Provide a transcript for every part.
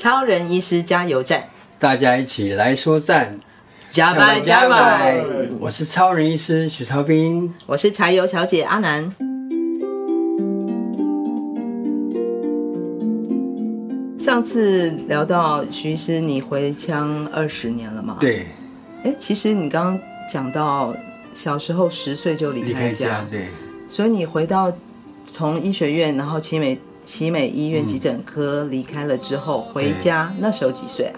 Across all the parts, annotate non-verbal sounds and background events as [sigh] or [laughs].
超人医师加油站，大家一起来说赞，加油加油！我是超人医师许超斌，我是柴油小姐阿南。上次聊到徐医师，你回乡二十年了嘛？对。哎，其实你刚刚讲到小时候十岁就离开家，离开家，对。所以你回到从医学院，然后奇美奇美医院急诊科离开了之后，嗯、回家那时候几岁啊？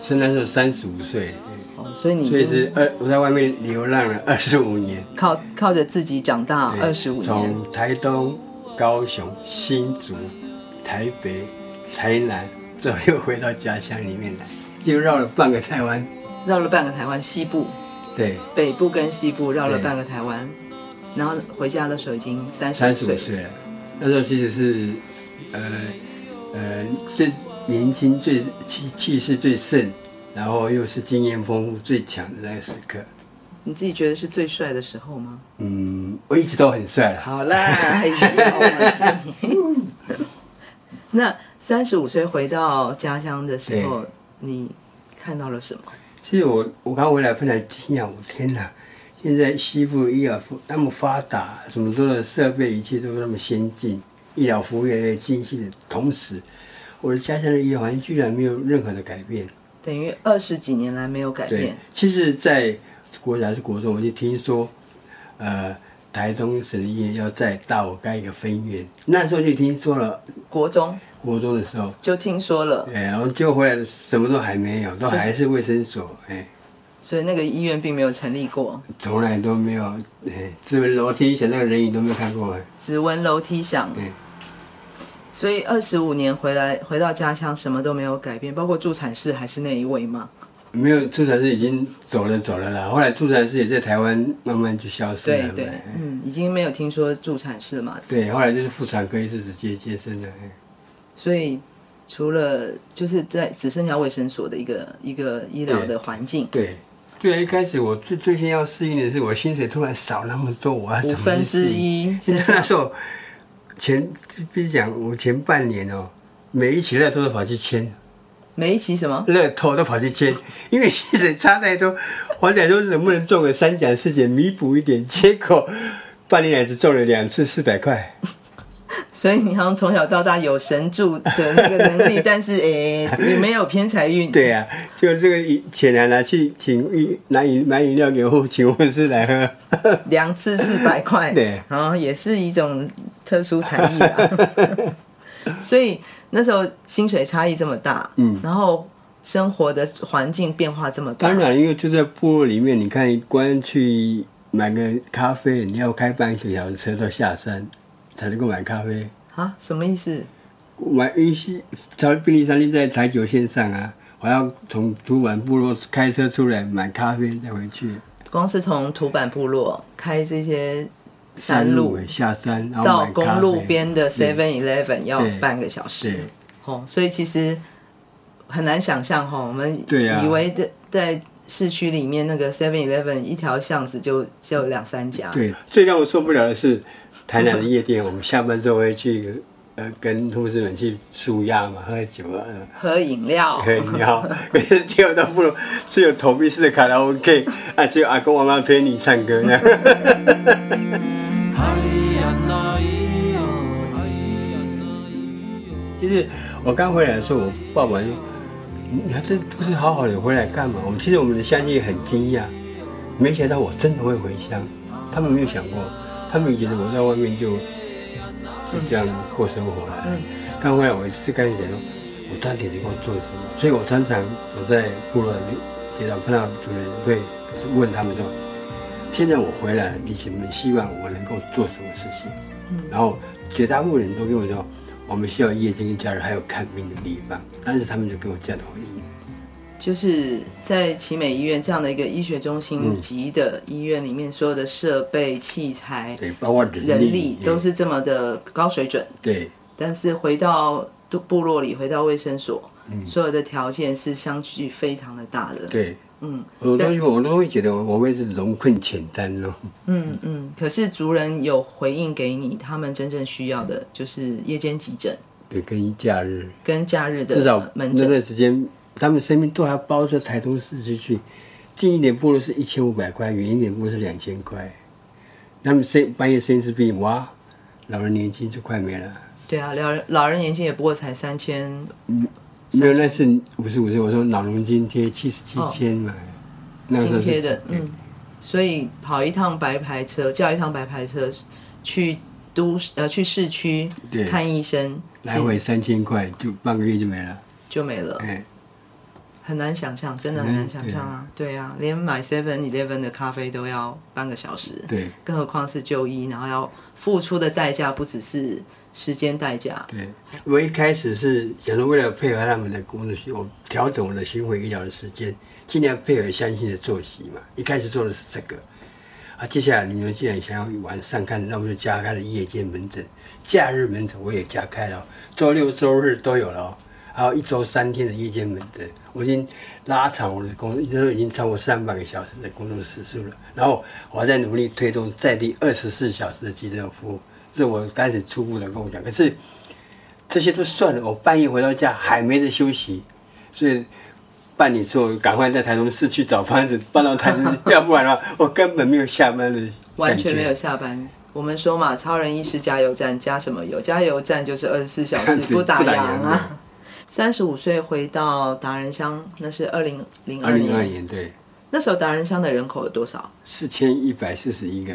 是那时候三十五岁。哦，所以你所以是二我在外面流浪了二十五年，靠靠着自己长大二十五年，从台东、高雄、新竹、台北。台南，最后又回到家乡里面来，就绕了半个台湾，绕了半个台湾西部，对，北部跟西部绕了半个台湾，然后回家的时候已经三十五岁了。那时候其实是，呃呃，最年轻、最气气势最盛，然后又是经验丰富最强的那个时刻。你自己觉得是最帅的时候吗？嗯，我一直都很帅。好啦，[laughs] 那。三十五岁回到家乡的时候，你看到了什么？其实我我刚回来非常惊讶，我天哪！现在西部医疗那么发达，什么多的设备一切都那么先进，医疗服务越来越精细的同时，我的家乡的医疗环境居然没有任何的改变，等于二十几年来没有改变。其实，在国小还是国中，我就听说，呃。台东省医院要在大武盖一个分院，那时候就听说了。国中，国中的时候就听说了。哎，然后就回来，什么都还没有，都还是卫生所。哎，所以那个医院并没有成立过，从来都没有。哎，指纹楼梯响，那个人影都没有看过。指纹楼梯响。对。所以二十五年回来，回到家乡，什么都没有改变，包括助产士还是那一位吗？没有助产士已经走了走了啦，后来助产士也在台湾慢慢就消失了。对对，嗯，已经没有听说助产士嘛。对，后来就是妇产科医师直接接生了。所以除了就是在只剩下卫生所的一个一个医疗的环境。对对，对，一开始我最最先要适应的是我薪水突然少那么多，我要？五分之一。[laughs] 那时候前，比如讲我前半年哦，每一期乐透都跑去签。每一期什么乐透都跑去签，[laughs] 因为薪水差太多，我想说能不能中个三奖四奖弥补一点，结果半年来只中了两次四百块。所以你好像从小到大有神助的那个能力，但是 [laughs] 诶也、欸、没有偏财运。对呀、啊，就这个钱还拿去请拿饮买饮料给我请护士来喝，[laughs] 两次四百块，对，然后也是一种特殊才艺啊。[laughs] 所以那时候薪水差异这么大，嗯，然后生活的环境变化这么大。当然，因为就在部落里面，你看，光去买个咖啡，你要开半个小时车到下山才能够买咖啡。啊？什么意思？买一些，超便利商店在台九线上啊，我要从土坂部落开车出来买咖啡再回去。光是从土坂部落开这些。山路下山到公路边的 Seven Eleven 要半个小时，哦，所以其实很难想象哈。我们以为在在市区里面那个 Seven Eleven 一条巷子就就两三家。对，最让我受不了的是台南的夜店，我们下班之后会去呃跟同事们去舒压嘛，喝酒啊，喝饮料，喝饮料。可是结果倒不如只有投币式的卡拉 OK，啊，只有阿公阿妈陪你唱歌呢。[laughs] 其实我刚回来的时候，我爸爸说：“你还是不是好好的回来干嘛？”我们其实我们的乡亲很惊讶，没想到我真的会回乡。他们没有想过，他们以为我在外面就就这样过生活了。刚回来，我是刚想说，我到底能够做什么？所以我常常走在部落里，街道碰到主人会问他们说：“现在我回来，你们希望我能够做什么事情？”然后绝大部分人都跟我说。我们需要夜间跟家人还有看病的地方，但是他们就给我这样的回应，就是在奇美医院这样的一个医学中心级的医院里面，嗯、所有的设备器材，对，包括人力，都是这么的高水准，对。但是回到部落里，回到卫生所，嗯、所有的条件是相距非常的大的，对。嗯，我都我都会觉得我会是龙困浅丹哦。嗯嗯，可是族人有回应给你，他们真正需要的就是夜间急诊，对，跟假日，跟假日的至少门诊那段时间，他们身边都还包着台东市区去，近一点部落是一千五百块，远一点部落是两千块。他们生半夜生一次病，哇，老人年金就快没了。对啊，老人老人年金也不过才三千。嗯。没有，那是五十五岁。我说老农津贴七十七千嘛，津贴的，嗯，所以跑一趟白牌车，叫一趟白牌车去都呃去市区看医生，来回三千块，就半个月就没了，就没了。哎，很难想象，真的很难想象啊！对啊，连买 Seven Eleven 的咖啡都要半个小时，对，更何况是就医，然后要付出的代价不只是。时间代价。对，我一开始是想说，为了配合他们的工作，我调整我的巡回医疗的时间，尽量配合乡亲的作息嘛。一开始做的是这个，啊，接下来你们既然想要晚上看，那我就加开了夜间门诊，假日门诊我也加开了，周六周日都有了，还有一周三天的夜间门诊，我已经拉长我的工作，一直都已经超过三百个小时的工作时数了。然后我还在努力推动在地二十四小时的急诊服务。是我开始初步的跟我讲，可是这些都算了。我半夜回到家还没得休息，所以办理之后赶快在台中市去找房子搬到台中，要不然的话我根本没有下班的，完全没有下班。我们说嘛，超人医师加油站加什么油？加油站就是二十四小时不打烊啊。三十五岁回到达人乡，那是二零零二年。二零二年对。那时候达人乡的人口有多少？四千一百四十一个。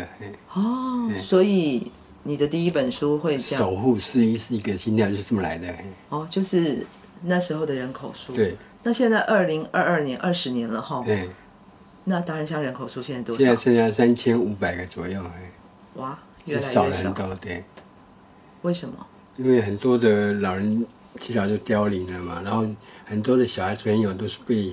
哦，所以。你的第一本书会讲守护四一四一个心跳就是这么来的哦，就是那时候的人口数。对，那现在二零二二年二十年了哈。对。那达人乡人口数现在多少？现在剩下三千五百个左右哎。哇，越来越少，少了很多，对。为什么？因为很多的老人提早就凋零了嘛，然后很多的小孩子朋友都是被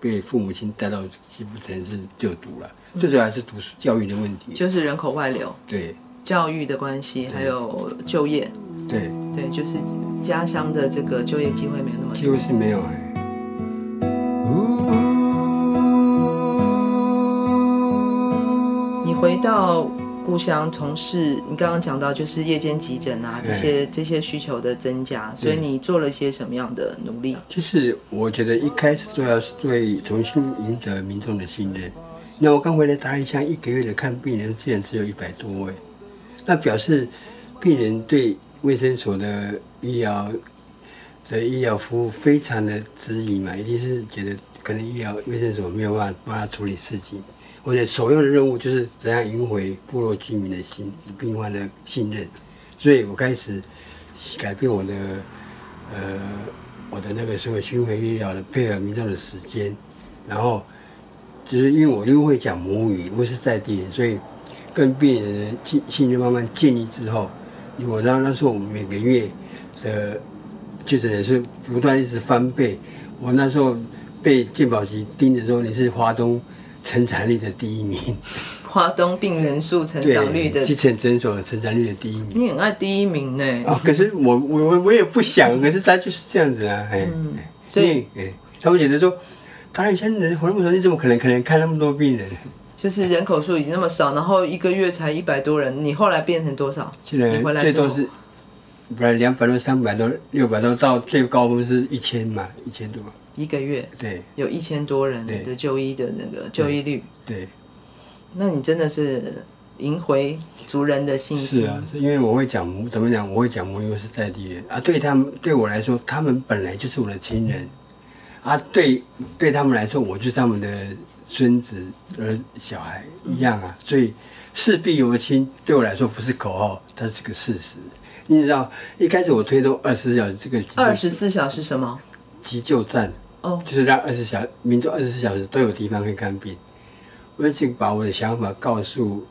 被父母亲带到西部城市就读了，嗯、最主要还是读书教育的问题。就是人口外流。对。教育的关系，还有就业，对对，就是家乡的这个就业机会没有那么多，几乎是没有哎。你回到故乡从事，你刚刚讲到就是夜间急诊啊，这些这些需求的增加，所以你做了一些什么样的努力？就是我觉得一开始主要是对重新赢得民众的信任。那我刚回来达一乡一个月的看病人，竟然只有一百多位。那表示病人对卫生所的医疗的医疗服务非常的质疑嘛，一定是觉得可能医疗卫生所没有办法帮他处理事情。我的首要的任务就是怎样赢回部落居民的心、病患的信任，所以我开始改变我的呃我的那个所谓巡回医疗的配合民众的时间，然后就是因为我又会讲母语，我是在地人，所以。跟病人的信信任慢慢建立之后，我那那时候我们每个月的就诊人数不断一直翻倍。我那时候被健保局盯着说，你是花东成长率的第一名。华东病人数成长率的基层诊所成长率的第一名。你很爱第一名呢？哦，可是我我我也不想，[laughs] 可是他就是这样子啊，哎、嗯，所以哎，他会觉得说，他以前人活那么长，你怎么可能可能看那么多病人？就是人口数已经那么少，然后一个月才一百多人，你后来变成多少？现在最多是，不然两百多、三百多、六百多，到最高峰是一千嘛，一千多。一个月对，有一千多人的就医的那个就医率。对，对那你真的是赢回族人的信心。是啊，是因为我会讲怎么讲？我会讲母语是在地人啊，对他们对我来说，他们本来就是我的亲人啊，对对他们来说，我就是他们的。孙子儿小孩一样啊，所以事必有亲，对我来说不是口号，它是个事实。你知道，一开始我推动二十四小时这个二十四小时什么急救站哦，就是让二十小民众二十四小时都有地方可以看病。我已经把我的想法告诉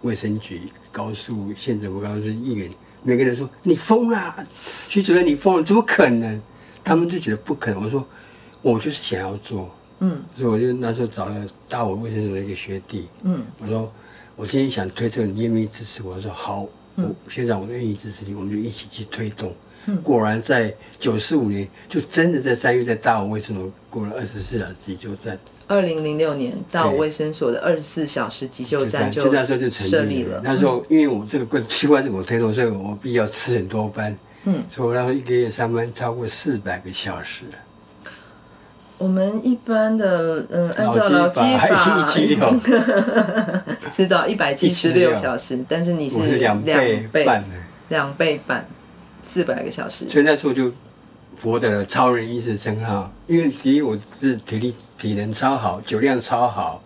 卫生局，告诉县政府，告诉议员，每个人说你疯了，徐主任你疯了，怎么可能？他们就觉得不可能。我说我就是想要做，嗯，所以我就那时候找了大我卫生所的一个学弟，嗯，我说我今天想推这个，你愿不愿意支持我？我说好，我学长我愿意支持你，我们就一起去推动。果然在九四五年，就真的在三月在大我卫生所过了二十四小时急救站。二零零六年，大我卫生所的二十四小时急救站就那时候就成立了。那时候因为我这个器官是我推动，所以我必须要吃很多班。嗯，所以我那时候一个月上班超过四百个小时。我们一般的，嗯，按照劳基法，一七六，[laughs] 知道一百七十六小时，但是你是两倍半，两倍半。四百个小时，所以那时候就获得了超人医师称号。因为第一我是体力体能超好，酒量超好，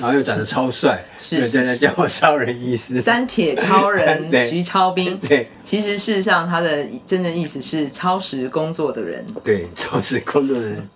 然后又长得超帅，所以现在叫我超人医师。三铁超人 [laughs] 徐超斌，对，其实事实上他的真正意思是超时工作的人，对，超时工作的人。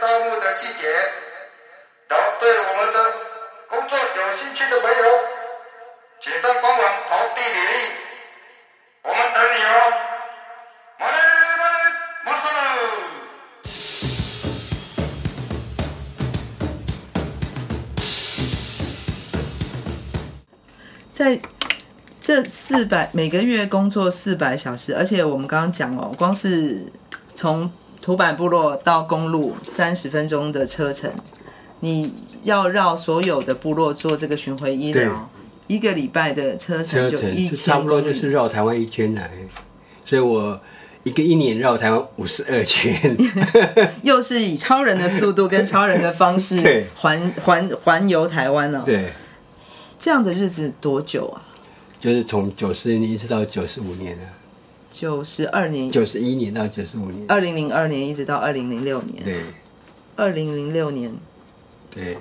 商务的细节然后对我们的工作有兴趣的朋友请上官网投递你我们等你哦。马在这四百每个月工作四百小时而且我们刚刚讲哦光是从土坂部落到公路三十分钟的车程，你要绕所有的部落做这个巡回医疗，一个礼拜的车程就一千，差不多就是绕台湾一圈来，所以我一个一年绕台湾五十二圈，[laughs] 又是以超人的速度跟超人的方式 [laughs] 环环环游台湾了，对。这样的日子多久啊？就是从九十年一直到九十五年了。九十二年。九十一年到九十五年。二零零二年一直到二零零六年。对。二零零六年。对。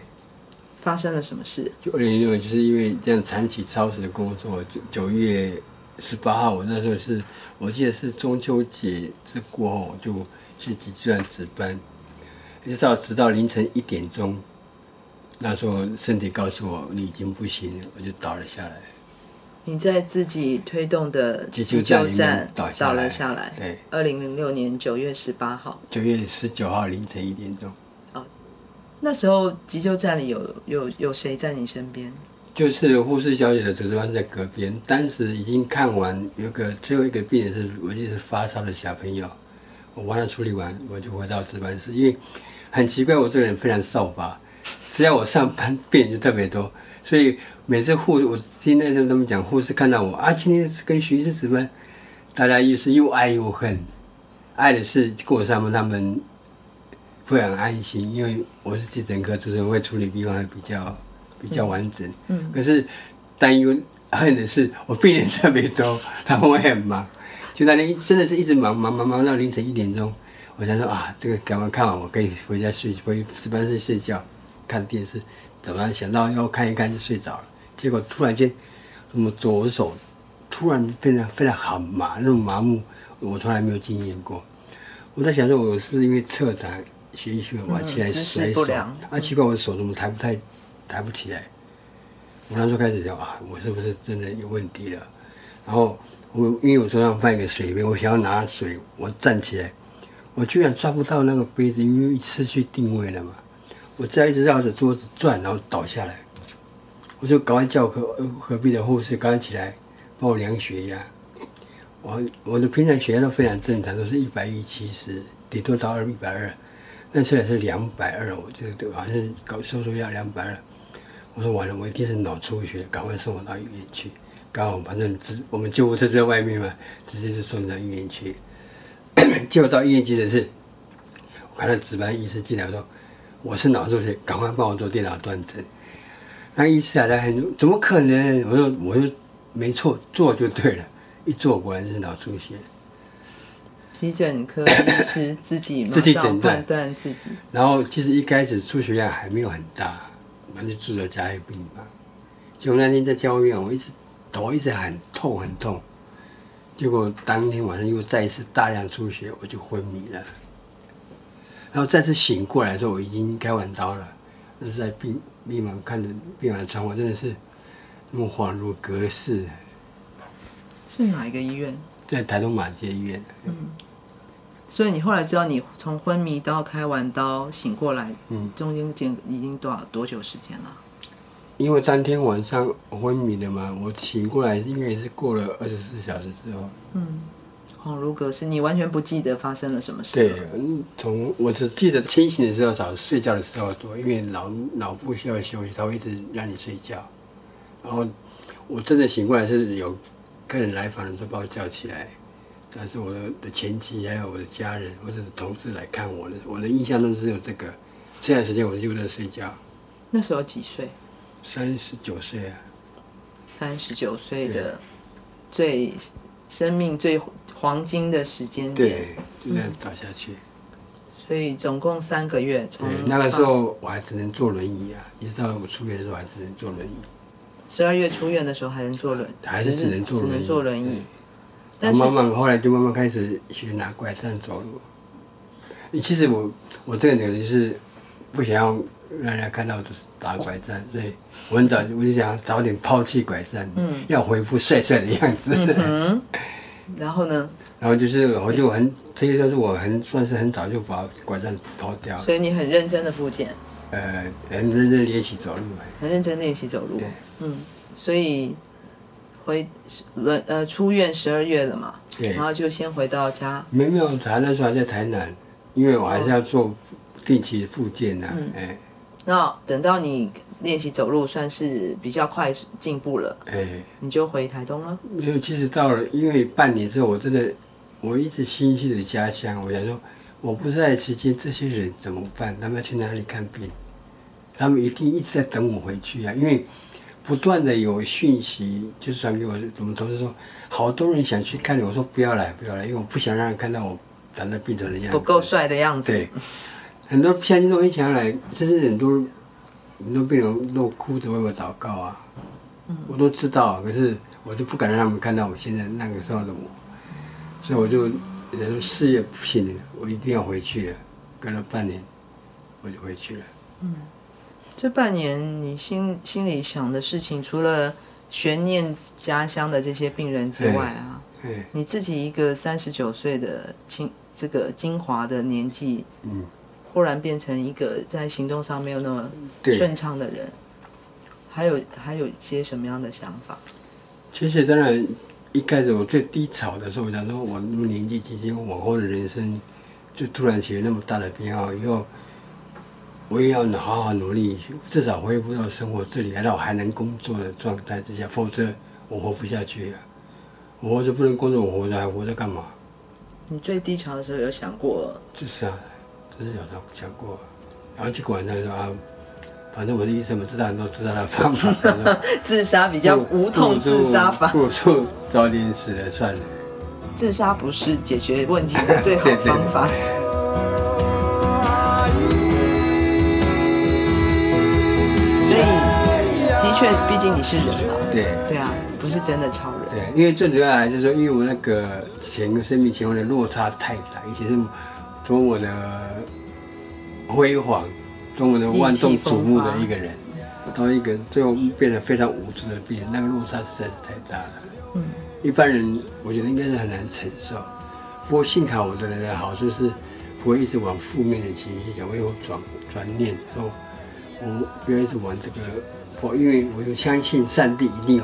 发生了什么事？就二零零六年，就是因为这样长期超时的工作。九九月十八号，我那时候是，我记得是中秋节这过后，就去急救站值班，一直到直到凌晨一点钟。那时候身体告诉我你已经不行了，我就倒了下来。你在自己推动的急救站倒倒了下来。对，二零零六年九月十八号。九月十九号凌晨一点钟。哦，那时候急救站里有有有谁在你身边？就是护士小姐的值班在隔边。当时已经看完，有个最后一个病人是，我记得是发烧的小朋友。我帮他处理完，我就回到值班室，因为很奇怪，我这个人非常扫把。只要我上班，[laughs] 病人就特别多，所以每次护士，我听那时候他们讲，护士看到我啊，今天是跟徐医师值班，大家又是又爱又恨，爱的是过上班他们会很安心，因为我是急诊科主任，会处理病患比较比较完整。嗯。可是担忧恨的是我病人特别多，他们会很忙，就那天真的是一直忙忙忙忙到凌晨一点钟，我想说啊，这个赶快看完，我可以回家睡，回值班室睡觉。看电视，怎么想到要看一看就睡着了？结果突然间，什么左手突然变得非常好麻，那种麻木，我从来没有经验过。我在想说，我是不是因为侧躺学一学，我起来甩手？啊，奇怪，我的手怎么抬不太抬不起来？我那时候开始想啊，我是不是真的有问题了？然后我因为我桌上放一个水杯，我想要拿水，我站起来，我居然抓不到那个杯子，因为失去定位了嘛。我这样一直绕着桌子转，然后倒下来，我就赶快叫隔隔壁的护士赶快起来帮我量血压。我我的平常血压都非常正常，都是一百一七十，顶多到二一百二，那次来是两百二，我就对，好像是搞收缩压两百二。我说完了，我一定是脑出血，赶快送我到医院去。刚好反正直我们救护车在外面嘛，直接就送到医院去。结果到医院急诊室，我看到值班医师进来说。我是脑出血，赶快帮我做电脑断层。那医师还在很怎么可能？我说我就没错，做就对了，一做果然就是脑出血。急诊科医师自己自己诊断断自己，然后其实一开始出血量还没有很大，我就住了加护病房。结果那天在加护病房，我一直头一直很痛很痛，结果当天晚上又再一次大量出血，我就昏迷了。然后再次醒过来的时候，我已经开完刀了。那是在病病房看着病房的窗，我真的是那么恍如隔世。是哪一个医院？在台东马街医院。嗯。所以你后来知道，你从昏迷到开完刀醒过来，嗯，中间间已经多少多久时间了？因为当天晚上昏迷的嘛，我醒过来应该也是过了二十四小时之后。嗯，恍如隔世，你完全不记得发生了什么事？对，从我只记得清醒的时候少，睡觉的时候多，因为脑脑部需要休息，他会一直让你睡觉。然后我真的醒过来是有客人来访的时候把我叫起来。但是我的的前妻还有我的家人或者同事来看我的，我的印象中是有这个。这段时间我就在睡觉。那时候几岁？三十九岁啊。三十九岁的最生命最黄金的时间点，对，就这样倒下去。嗯、所以总共三个月。从那个时候我还只能坐轮椅啊，一直到我出院的时候还只能坐轮椅。十二月出院的时候还能坐轮，还是只能坐轮椅。只能坐轮椅。但慢慢后来就慢慢开始学拿拐杖走路。你其实我我这个人就是不想要让人家看到我就是打拐杖，所以我很早我就想早点抛弃拐杖，嗯，要恢复帅帅的样子。嗯，然后呢？然后就是我就很这些都是我很算是很早就把拐杖抛掉。所以你很认真的复健。呃，很认真练习走路。很认真练习走路。对。嗯，所以。回轮呃出院十二月了嘛，对，然后就先回到家。没有没有，还那时候还在台南，因为我还是要做定期复健呐。嗯，哎，那等到你练习走路算是比较快进步了，哎，你就回台东了。没有，其实到了因为半年之后，我真的我一直心系着家乡。我想说，我不在期间，这些人怎么办？他们要去哪里看病？他们一定一直在等我回去啊，因为。不断的有讯息，就是传给我，我们同事说，好多人想去看你，我说不要来，不要来，因为我不想让人看到我长在病床的样子，不够帅的样子。对，很多乡亲都很想来，甚至很多很多病人都哭着为我祷告啊，我都知道，可是我就不敢让他们看到我现在那个时候的我，所以我就人说事业不行，我一定要回去了，隔了半年，我就回去了。嗯。这半年你心心里想的事情，除了悬念家乡的这些病人之外啊，你自己一个三十九岁的清这个精华的年纪，嗯，忽然变成一个在行动上没有那么顺畅的人，还有还有一些什么样的想法？其实当然，一开始我最低潮的时候，我想说，我那么年纪轻轻，往后的人生就突然起了那么大的变化以后。我也要好好努力，至少恢复到生活自理，来到我还能工作的状态之下，否则我活不下去啊！我活着不能工作，我活着还活着干嘛？你最低潮的时候有想过自杀？这是有的讲过，然后去管他说啊，反正我的医生们知道很多自杀的方法，自杀比较无痛自杀法，不如早点死了算了。自杀不是解决问题的最好 [laughs] 方法。对对对确毕竟你是人嘛，对对啊，不是真的超人。对，因为最主要还是说，因为我那个前个生命前后的落差太大，以前是多么的辉煌，多么的万众瞩目的一个人，到一个最后变得非常无助的病人，那个落差实在是太大了。嗯，一般人我觉得应该是很难承受。不过幸好我的人的好处是，不会一直往负面的情绪想，我有转转念，说我不要一直往这个。我因为我就相信上帝一定有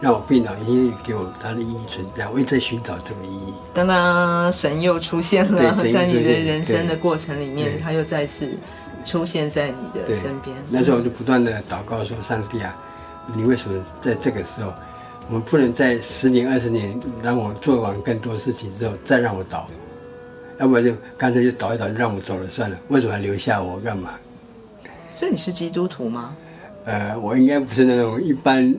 让我病倒，因为给我他的意义存在，我一直在寻找这个意义。当当，神又出现了，在你的人生的过程里面，他又再次出现在你的身边。那时候我就不断的祷告说：“上帝啊，你为什么在这个时候，我们不能在十年、二十年让我做完更多事情之后再让我倒？要不然就干脆就倒一倒，就让我走了算了。为什么还留下我干嘛？”所以你是基督徒吗？呃，我应该不是那种一般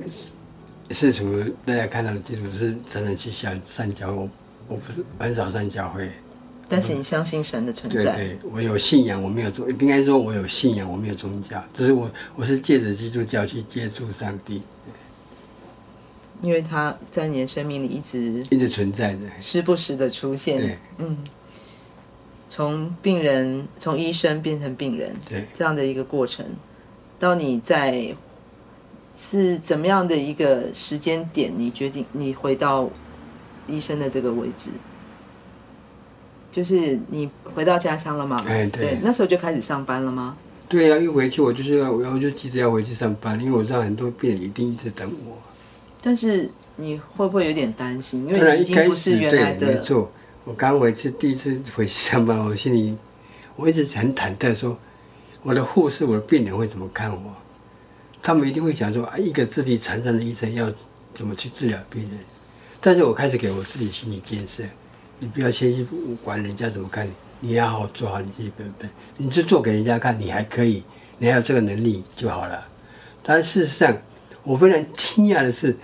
世俗大家看到的基督徒是常常去上上教会，我我不是很少上教会。但是你相信神的存在？对对，我有信仰，我没有宗，应该说我有信仰，我没有宗教，只是我我是借着基督教去接触上帝。因为他在你的生命里一直一直存在的，时不时的出现。对，嗯，从病人从医生变成病人，对，这样的一个过程，到你在是怎么样的一个时间点，你决定你回到医生的这个位置，就是你回到家乡了吗？哎，对，对，那时候就开始上班了吗？对呀、啊，一回去我就是要，我就急着要回去上班，因为我知道很多病人一定一直等我。但是你会不会有点担心？因为你已经不是原来的。没错，我刚回去第一次回去上班，我心里我一直很忐忑，说我的护士、我的病人会怎么看我？他们一定会想说啊，一个智力残障的医生要怎么去治疗病人？但是我开始给我自己心理建设，你不要先去管人家怎么看你，你要好好做好你自己本分，你就做给人家看，你还可以，你还有这个能力就好了。但事实上，我非常惊讶的是，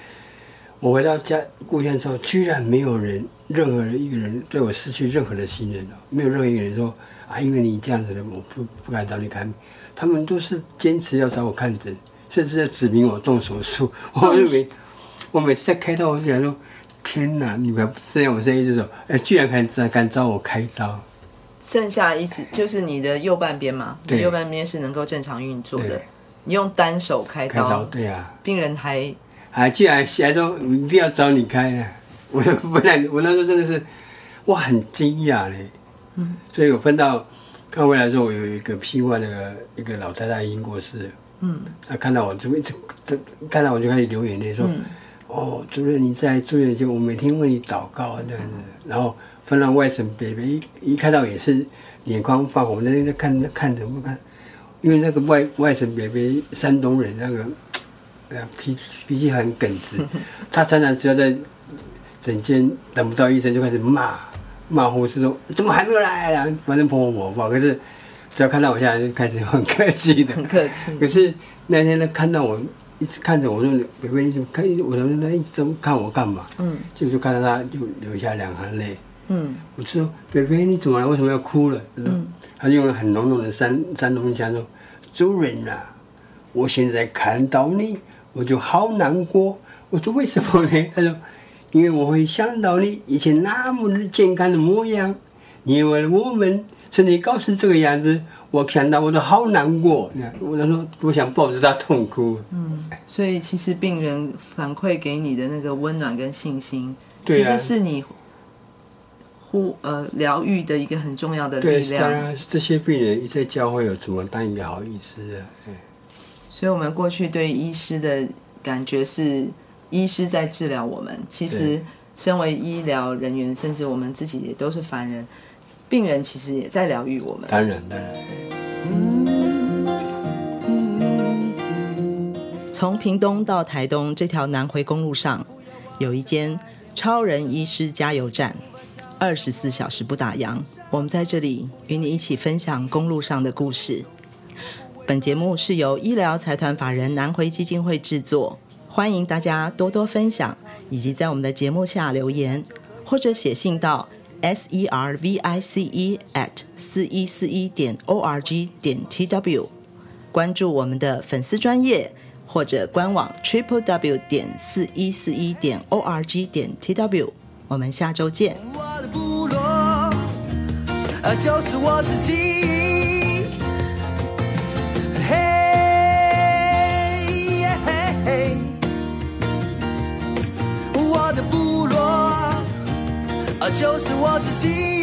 我回到家故乡之后，居然没有人，任何一个人对我失去任何的信任了。没有任何一个人说啊，因为你这样子的，我不不敢找你看。他们都是坚持要找我看诊，甚至在指明我动手术。[laughs] 我认为，我每次在开刀，我就想说：天哪，你们这样，我现在一只手，哎，居然敢敢找我开刀。剩下一只就是你的右半边嘛，对，右半边是能够正常运作的。你用单手开刀，开刀对呀、啊，病人还还居然还说一定要找你开啊！[laughs] 我本来我那时候真的是我很惊讶嘞，嗯，所以我分到看回来之后，我有一个批外那个一个老太太已经过世，嗯，他看到我就一直他看到我就开始流眼泪说，嗯、哦，主任你在住院就我每天为你祷告这样子，然后分到外省北北一一看到也是眼眶发红，那天在看看着我看。因为那个外外省伯伯山东人，那个呃脾脾气很耿直，[laughs] 他常常只要在诊间等不到医生，就开始骂骂护士说：“怎么还没有来啊？”反正泼我火。可是只要看到我现在就开始很客气的，很客气。可是那天他看到我一直看着我说：“北北你怎么看？我说那一直看我干嘛？”嗯，就就看到他就流下两行泪。嗯，我就说：“北北你怎么了？为什么要哭了？”嗯。他用了很浓浓的山山东腔说：“主人啊，我现在看到你，我就好难过。”我说：“为什么呢？”他说：“因为我会想到你以前那么健康的模样，因为我们身体搞成这个样子，我想到我都好难过。”我他说：“我想抱着他痛哭。”嗯，所以其实病人反馈给你的那个温暖跟信心，其实是你。呼呃，疗愈的一个很重要的力量。对，当然这些病人一在教会有怎么当一个好医师啊？所以，我们过去对医师的感觉是，医师在治疗我们。其实，身为医疗人员，甚至我们自己也都是凡人，病人其实也在疗愈我们。当然，当然。从屏东到台东这条南回公路上，有一间超人医师加油站。二十四小时不打烊，我们在这里与你一起分享公路上的故事。本节目是由医疗财团法人南回基金会制作，欢迎大家多多分享，以及在我们的节目下留言，或者写信到 s e r v i c e at 四一四一点 o r g 点 t w，关注我们的粉丝专业或者官网 triple w 点四一四一点 o r g 点 t w。我们下周见。我的部落，就是我自己。就是我自己。